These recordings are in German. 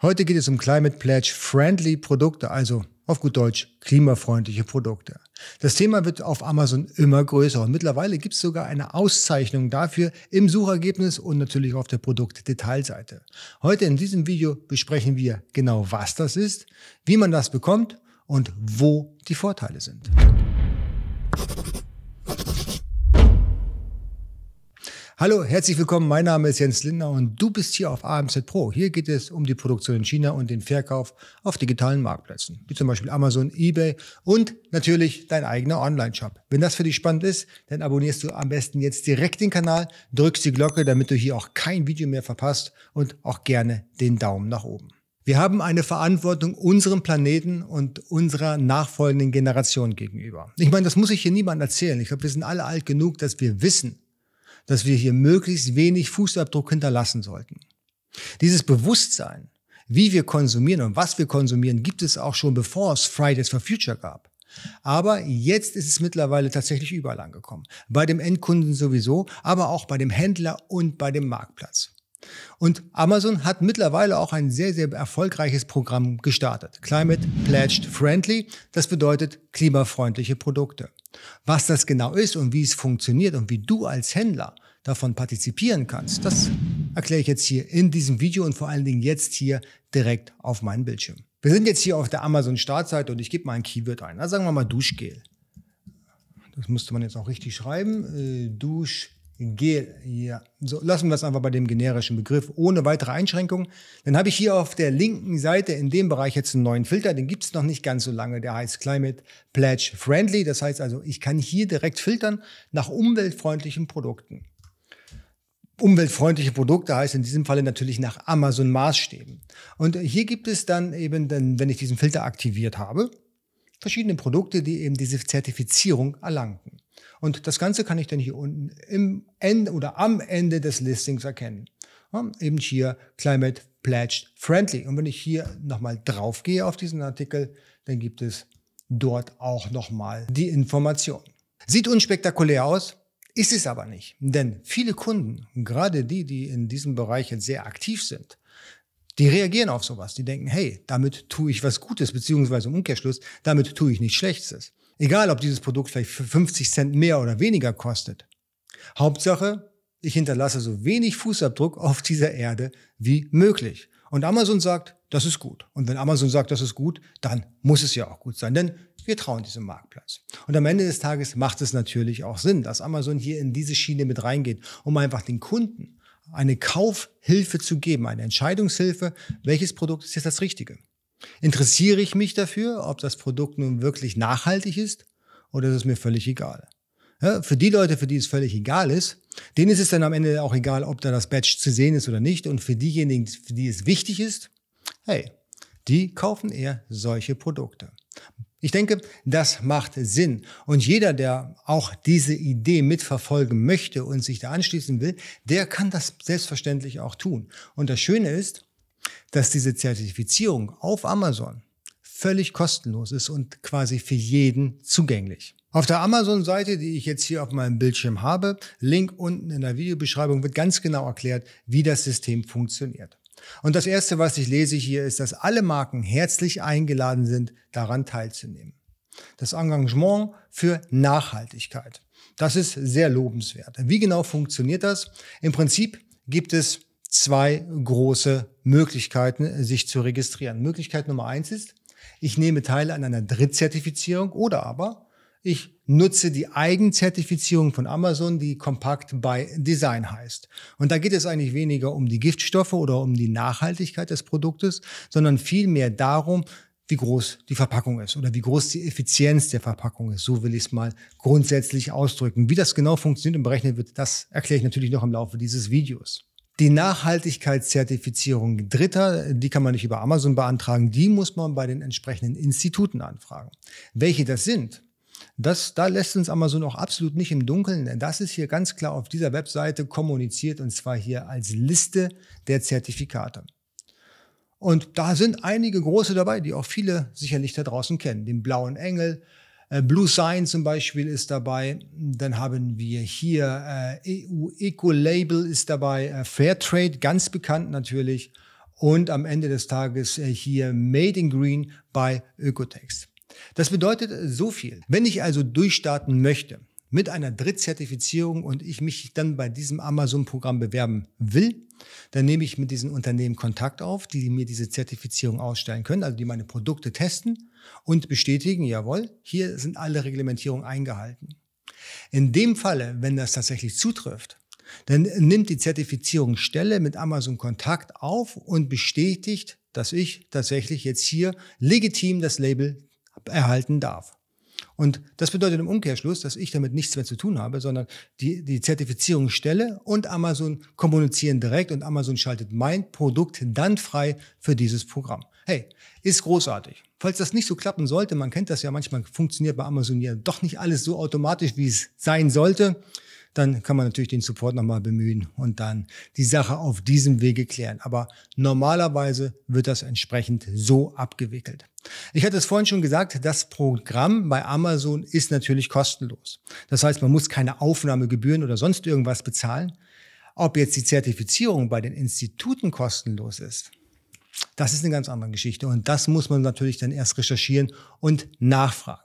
Heute geht es um Climate Pledge Friendly Produkte, also auf gut Deutsch klimafreundliche Produkte. Das Thema wird auf Amazon immer größer und mittlerweile gibt es sogar eine Auszeichnung dafür im Suchergebnis und natürlich auf der Produktdetailseite. Heute in diesem Video besprechen wir genau, was das ist, wie man das bekommt und wo die Vorteile sind. Hallo, herzlich willkommen. Mein Name ist Jens Lindner und du bist hier auf AMZ Pro. Hier geht es um die Produktion in China und den Verkauf auf digitalen Marktplätzen, wie zum Beispiel Amazon, eBay und natürlich dein eigener Online-Shop. Wenn das für dich spannend ist, dann abonnierst du am besten jetzt direkt den Kanal, drückst die Glocke, damit du hier auch kein Video mehr verpasst und auch gerne den Daumen nach oben. Wir haben eine Verantwortung unserem Planeten und unserer nachfolgenden Generation gegenüber. Ich meine, das muss ich hier niemand erzählen. Ich glaube, wir sind alle alt genug, dass wir wissen, dass wir hier möglichst wenig Fußabdruck hinterlassen sollten. Dieses Bewusstsein, wie wir konsumieren und was wir konsumieren, gibt es auch schon bevor es Fridays for Future gab. Aber jetzt ist es mittlerweile tatsächlich überall angekommen. Bei dem Endkunden sowieso, aber auch bei dem Händler und bei dem Marktplatz. Und Amazon hat mittlerweile auch ein sehr, sehr erfolgreiches Programm gestartet. Climate Pledged Friendly. Das bedeutet klimafreundliche Produkte. Was das genau ist und wie es funktioniert und wie du als Händler davon partizipieren kannst, das erkläre ich jetzt hier in diesem Video und vor allen Dingen jetzt hier direkt auf meinem Bildschirm. Wir sind jetzt hier auf der Amazon Startseite und ich gebe mal ein Keyword ein. Also sagen wir mal Duschgel. Das müsste man jetzt auch richtig schreiben. Äh, Duschgel. Gel, ja. So, lassen wir es einfach bei dem generischen Begriff, ohne weitere Einschränkungen. Dann habe ich hier auf der linken Seite in dem Bereich jetzt einen neuen Filter, den gibt es noch nicht ganz so lange, der heißt Climate Pledge Friendly. Das heißt also, ich kann hier direkt filtern nach umweltfreundlichen Produkten. Umweltfreundliche Produkte heißt in diesem Falle natürlich nach Amazon Maßstäben. Und hier gibt es dann eben, wenn ich diesen Filter aktiviert habe, verschiedene Produkte, die eben diese Zertifizierung erlangten. Und das Ganze kann ich dann hier unten im Ende oder am Ende des Listings erkennen. Ja, eben hier Climate Pledged Friendly. Und wenn ich hier nochmal drauf gehe auf diesen Artikel, dann gibt es dort auch nochmal die Information. Sieht unspektakulär aus, ist es aber nicht. Denn viele Kunden, gerade die, die in diesem Bereich jetzt sehr aktiv sind, die reagieren auf sowas. Die denken, hey, damit tue ich was Gutes, beziehungsweise im Umkehrschluss, damit tue ich nichts Schlechtes. Egal, ob dieses Produkt vielleicht für 50 Cent mehr oder weniger kostet. Hauptsache, ich hinterlasse so wenig Fußabdruck auf dieser Erde wie möglich. Und Amazon sagt, das ist gut. Und wenn Amazon sagt, das ist gut, dann muss es ja auch gut sein, denn wir trauen diesem Marktplatz. Und am Ende des Tages macht es natürlich auch Sinn, dass Amazon hier in diese Schiene mit reingeht, um einfach den Kunden eine Kaufhilfe zu geben, eine Entscheidungshilfe, welches Produkt ist jetzt das Richtige. Interessiere ich mich dafür, ob das Produkt nun wirklich nachhaltig ist oder ist es mir völlig egal? Ja, für die Leute, für die es völlig egal ist, denen ist es dann am Ende auch egal, ob da das Badge zu sehen ist oder nicht. Und für diejenigen, für die es wichtig ist, hey, die kaufen eher solche Produkte. Ich denke, das macht Sinn. Und jeder, der auch diese Idee mitverfolgen möchte und sich da anschließen will, der kann das selbstverständlich auch tun. Und das Schöne ist, dass diese Zertifizierung auf Amazon völlig kostenlos ist und quasi für jeden zugänglich. Auf der Amazon-Seite, die ich jetzt hier auf meinem Bildschirm habe, Link unten in der Videobeschreibung, wird ganz genau erklärt, wie das System funktioniert. Und das Erste, was ich lese hier, ist, dass alle Marken herzlich eingeladen sind, daran teilzunehmen. Das Engagement für Nachhaltigkeit. Das ist sehr lobenswert. Wie genau funktioniert das? Im Prinzip gibt es zwei große Möglichkeiten, sich zu registrieren. Möglichkeit Nummer eins ist, ich nehme teil an einer Drittzertifizierung oder aber ich nutze die Eigenzertifizierung von Amazon, die Compact by Design heißt. Und da geht es eigentlich weniger um die Giftstoffe oder um die Nachhaltigkeit des Produktes, sondern vielmehr darum, wie groß die Verpackung ist oder wie groß die Effizienz der Verpackung ist. So will ich es mal grundsätzlich ausdrücken. Wie das genau funktioniert und berechnet wird, das erkläre ich natürlich noch im Laufe dieses Videos. Die Nachhaltigkeitszertifizierung Dritter, die kann man nicht über Amazon beantragen, die muss man bei den entsprechenden Instituten anfragen. Welche das sind, das, da lässt uns Amazon auch absolut nicht im Dunkeln, denn das ist hier ganz klar auf dieser Webseite kommuniziert und zwar hier als Liste der Zertifikate. Und da sind einige große dabei, die auch viele sicherlich da draußen kennen. Den blauen Engel, Blue Sign zum Beispiel ist dabei. Dann haben wir hier äh, EU Eco Label ist dabei, äh, Fairtrade, ganz bekannt natürlich. und am Ende des Tages äh, hier Made in Green bei Ökotext. Das bedeutet so viel. Wenn ich also durchstarten möchte mit einer Drittzertifizierung und ich mich dann bei diesem Amazon-Programm bewerben will, dann nehme ich mit diesen Unternehmen Kontakt auf, die mir diese Zertifizierung ausstellen können, also die meine Produkte testen und bestätigen, jawohl, hier sind alle Reglementierungen eingehalten. In dem Falle, wenn das tatsächlich zutrifft, dann nimmt die Zertifizierungsstelle mit Amazon Kontakt auf und bestätigt, dass ich tatsächlich jetzt hier legitim das Label erhalten darf. Und das bedeutet im Umkehrschluss, dass ich damit nichts mehr zu tun habe, sondern die, die Zertifizierungsstelle und Amazon kommunizieren direkt und Amazon schaltet mein Produkt dann frei für dieses Programm. Hey, ist großartig. Falls das nicht so klappen sollte, man kennt das ja manchmal, funktioniert bei Amazon ja doch nicht alles so automatisch, wie es sein sollte dann kann man natürlich den Support nochmal bemühen und dann die Sache auf diesem Wege klären. Aber normalerweise wird das entsprechend so abgewickelt. Ich hatte es vorhin schon gesagt, das Programm bei Amazon ist natürlich kostenlos. Das heißt, man muss keine Aufnahmegebühren oder sonst irgendwas bezahlen. Ob jetzt die Zertifizierung bei den Instituten kostenlos ist, das ist eine ganz andere Geschichte. Und das muss man natürlich dann erst recherchieren und nachfragen.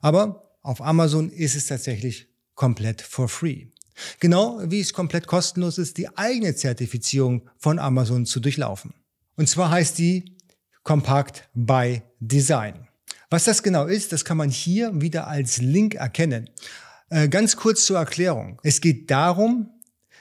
Aber auf Amazon ist es tatsächlich komplett for free. Genau wie es komplett kostenlos ist, die eigene Zertifizierung von Amazon zu durchlaufen. Und zwar heißt die Compact by Design. Was das genau ist, das kann man hier wieder als Link erkennen. Äh, ganz kurz zur Erklärung. Es geht darum,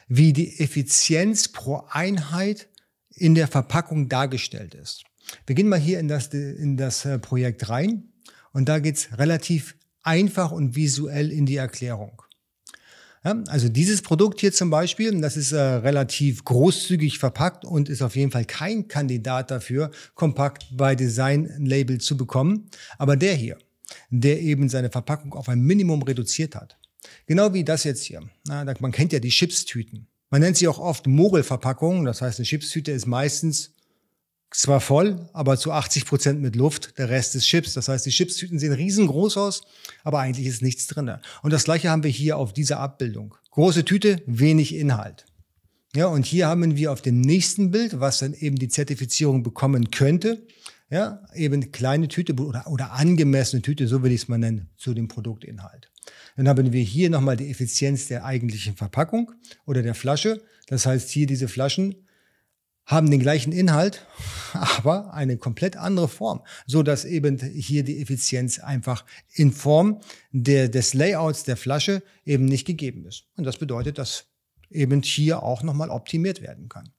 wie die Effizienz pro Einheit in der Verpackung dargestellt ist. Wir gehen mal hier in das, in das äh, Projekt rein und da geht's relativ einfach und visuell in die Erklärung. Also dieses Produkt hier zum Beispiel, das ist äh, relativ großzügig verpackt und ist auf jeden Fall kein Kandidat dafür, kompakt bei Design Label zu bekommen. Aber der hier, der eben seine Verpackung auf ein Minimum reduziert hat. Genau wie das jetzt hier. Na, man kennt ja die Chipstüten. Man nennt sie auch oft Mogelverpackungen. Das heißt, eine Chipstüte ist meistens zwar voll, aber zu 80 Prozent mit Luft, der Rest ist Chips. Das heißt, die Chipstüten sehen riesengroß aus, aber eigentlich ist nichts drin. Und das gleiche haben wir hier auf dieser Abbildung. Große Tüte, wenig Inhalt. Ja, und hier haben wir auf dem nächsten Bild, was dann eben die Zertifizierung bekommen könnte, ja, eben kleine Tüte oder, oder angemessene Tüte, so will ich es mal nennen, zu dem Produktinhalt. Dann haben wir hier nochmal die Effizienz der eigentlichen Verpackung oder der Flasche. Das heißt, hier diese Flaschen haben den gleichen Inhalt, aber eine komplett andere Form, so dass eben hier die Effizienz einfach in Form der, des Layouts der Flasche eben nicht gegeben ist. Und das bedeutet, dass eben hier auch nochmal optimiert werden kann.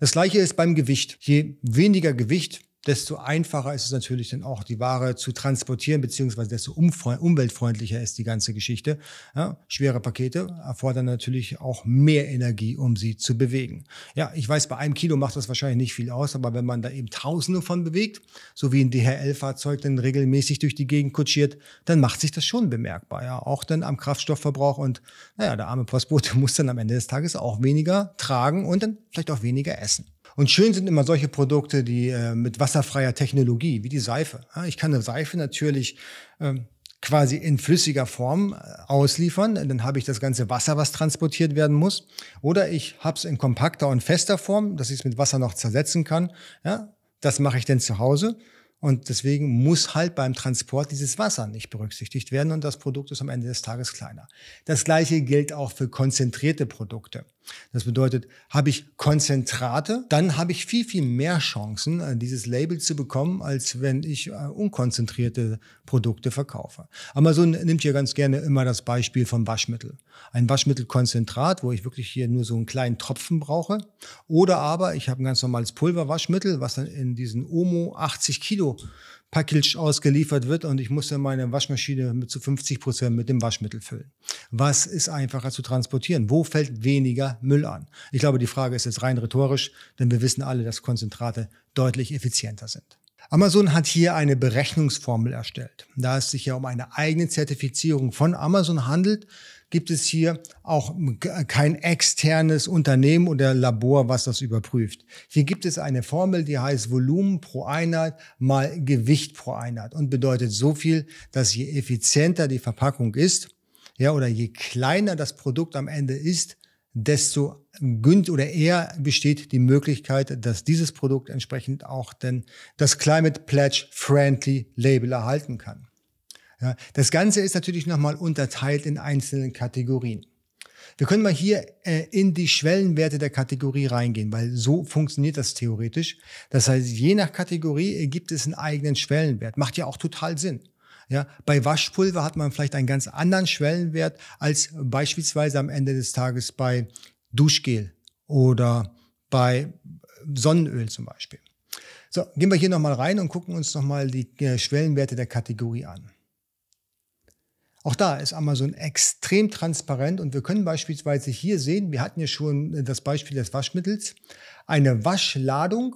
Das gleiche ist beim Gewicht. Je weniger Gewicht, desto einfacher ist es natürlich dann auch, die Ware zu transportieren, beziehungsweise desto umweltfreundlicher ist die ganze Geschichte. Ja, schwere Pakete erfordern natürlich auch mehr Energie, um sie zu bewegen. Ja, ich weiß, bei einem Kilo macht das wahrscheinlich nicht viel aus, aber wenn man da eben Tausende von bewegt, so wie ein DHL-Fahrzeug dann regelmäßig durch die Gegend kutschiert, dann macht sich das schon bemerkbar. Ja, auch dann am Kraftstoffverbrauch und naja, der arme Postbote muss dann am Ende des Tages auch weniger tragen und dann vielleicht auch weniger essen. Und schön sind immer solche Produkte, die äh, mit wasserfreier Technologie, wie die Seife. Ich kann eine Seife natürlich ähm, quasi in flüssiger Form äh, ausliefern, dann habe ich das ganze Wasser, was transportiert werden muss. Oder ich habe es in kompakter und fester Form, dass ich es mit Wasser noch zersetzen kann. Ja, das mache ich dann zu Hause. Und deswegen muss halt beim Transport dieses Wasser nicht berücksichtigt werden und das Produkt ist am Ende des Tages kleiner. Das gleiche gilt auch für konzentrierte Produkte. Das bedeutet, habe ich Konzentrate, dann habe ich viel, viel mehr Chancen, äh, dieses Label zu bekommen, als wenn ich äh, unkonzentrierte Produkte verkaufe. Amazon nimmt hier ganz gerne immer das Beispiel vom Waschmittel. Ein Waschmittelkonzentrat, wo ich wirklich hier nur so einen kleinen Tropfen brauche. Oder aber ich habe ein ganz normales Pulverwaschmittel, was dann in diesen Omo 80 Kilo Package ausgeliefert wird und ich muss dann meine Waschmaschine mit zu 50 Prozent mit dem Waschmittel füllen. Was ist einfacher zu transportieren? Wo fällt weniger Müll an? Ich glaube, die Frage ist jetzt rein rhetorisch, denn wir wissen alle, dass Konzentrate deutlich effizienter sind. Amazon hat hier eine Berechnungsformel erstellt. Da es sich ja um eine eigene Zertifizierung von Amazon handelt, gibt es hier auch kein externes Unternehmen oder Labor, was das überprüft. Hier gibt es eine Formel, die heißt Volumen pro Einheit mal Gewicht pro Einheit und bedeutet so viel, dass je effizienter die Verpackung ist, ja, oder je kleiner das Produkt am Ende ist, desto günstig oder eher besteht die Möglichkeit, dass dieses Produkt entsprechend auch denn das Climate Pledge Friendly Label erhalten kann. Ja, das Ganze ist natürlich nochmal unterteilt in einzelnen Kategorien. Wir können mal hier äh, in die Schwellenwerte der Kategorie reingehen, weil so funktioniert das theoretisch. Das heißt, je nach Kategorie gibt es einen eigenen Schwellenwert. Macht ja auch total Sinn. Ja, bei Waschpulver hat man vielleicht einen ganz anderen Schwellenwert als beispielsweise am Ende des Tages bei Duschgel oder bei Sonnenöl zum Beispiel. So, gehen wir hier nochmal rein und gucken uns nochmal die äh, Schwellenwerte der Kategorie an. Auch da ist Amazon extrem transparent und wir können beispielsweise hier sehen, wir hatten ja schon das Beispiel des Waschmittels, eine Waschladung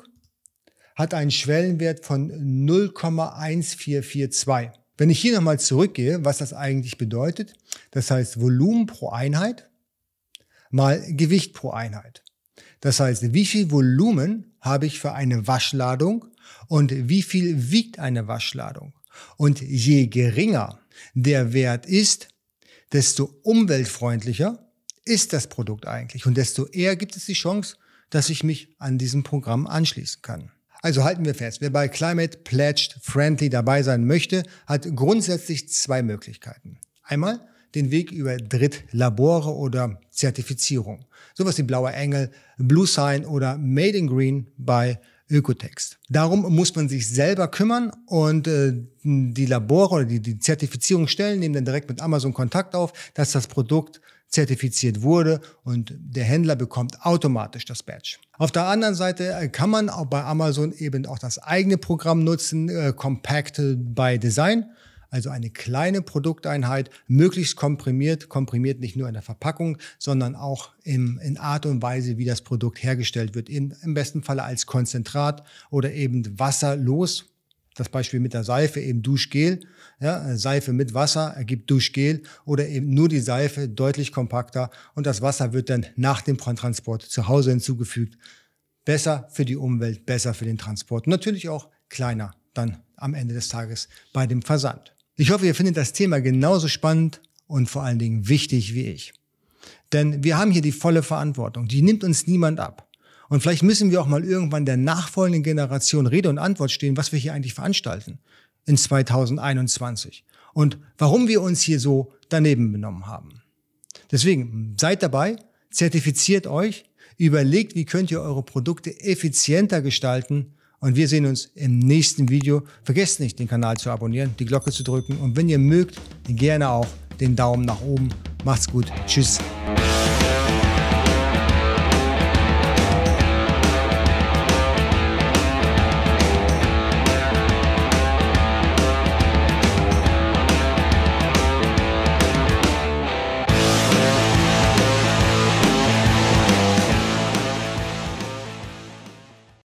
hat einen Schwellenwert von 0,1442. Wenn ich hier nochmal zurückgehe, was das eigentlich bedeutet, das heißt Volumen pro Einheit mal Gewicht pro Einheit. Das heißt, wie viel Volumen habe ich für eine Waschladung und wie viel wiegt eine Waschladung? Und je geringer der Wert ist, desto umweltfreundlicher ist das Produkt eigentlich und desto eher gibt es die Chance, dass ich mich an diesem Programm anschließen kann. Also halten wir fest, wer bei Climate Pledged Friendly dabei sein möchte, hat grundsätzlich zwei Möglichkeiten. Einmal den Weg über Drittlabore oder Zertifizierung. Sowas wie Blauer Engel, Blue Sign oder Made in Green bei Ökotext. Darum muss man sich selber kümmern und äh, die Labore oder die, die Zertifizierungsstellen nehmen dann direkt mit Amazon Kontakt auf, dass das Produkt zertifiziert wurde und der Händler bekommt automatisch das Badge. Auf der anderen Seite äh, kann man auch bei Amazon eben auch das eigene Programm nutzen, äh, Compact by Design also eine kleine Produkteinheit, möglichst komprimiert, komprimiert nicht nur in der Verpackung, sondern auch im, in Art und Weise, wie das Produkt hergestellt wird. In, Im besten Falle als Konzentrat oder eben wasserlos. Das Beispiel mit der Seife, eben Duschgel. Ja, Seife mit Wasser ergibt Duschgel oder eben nur die Seife deutlich kompakter und das Wasser wird dann nach dem Transport zu Hause hinzugefügt. Besser für die Umwelt, besser für den Transport. Natürlich auch kleiner dann am Ende des Tages bei dem Versand. Ich hoffe, ihr findet das Thema genauso spannend und vor allen Dingen wichtig wie ich. Denn wir haben hier die volle Verantwortung. Die nimmt uns niemand ab. Und vielleicht müssen wir auch mal irgendwann der nachfolgenden Generation Rede und Antwort stehen, was wir hier eigentlich veranstalten in 2021 und warum wir uns hier so daneben benommen haben. Deswegen seid dabei, zertifiziert euch, überlegt, wie könnt ihr eure Produkte effizienter gestalten und wir sehen uns im nächsten Video. Vergesst nicht, den Kanal zu abonnieren, die Glocke zu drücken und wenn ihr mögt, gerne auch den Daumen nach oben. Macht's gut. Tschüss.